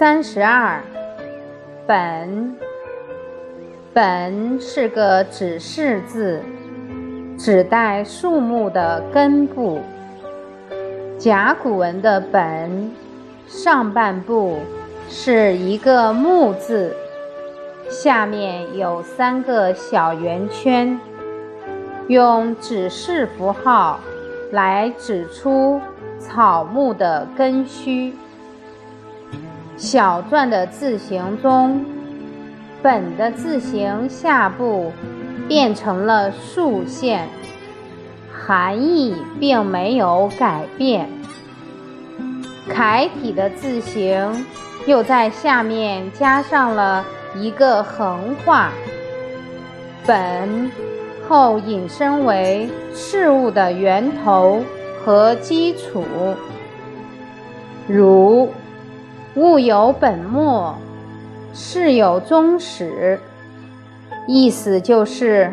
三十二，本，本是个指示字，指代树木的根部。甲骨文的本，上半部是一个木字，下面有三个小圆圈，用指示符号来指出草木的根须。小篆的字形中，本的字形下部变成了竖线，含义并没有改变。楷体的字形又在下面加上了一个横画，本后引申为事物的源头和基础，如。物有本末，事有终始。意思就是，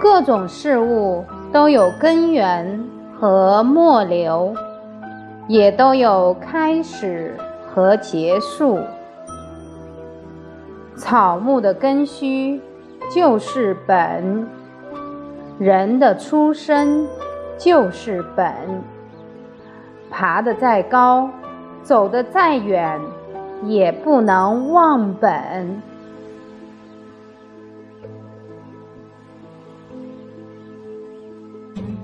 各种事物都有根源和末流，也都有开始和结束。草木的根须就是本，人的出身就是本。爬得再高。走得再远，也不能忘本。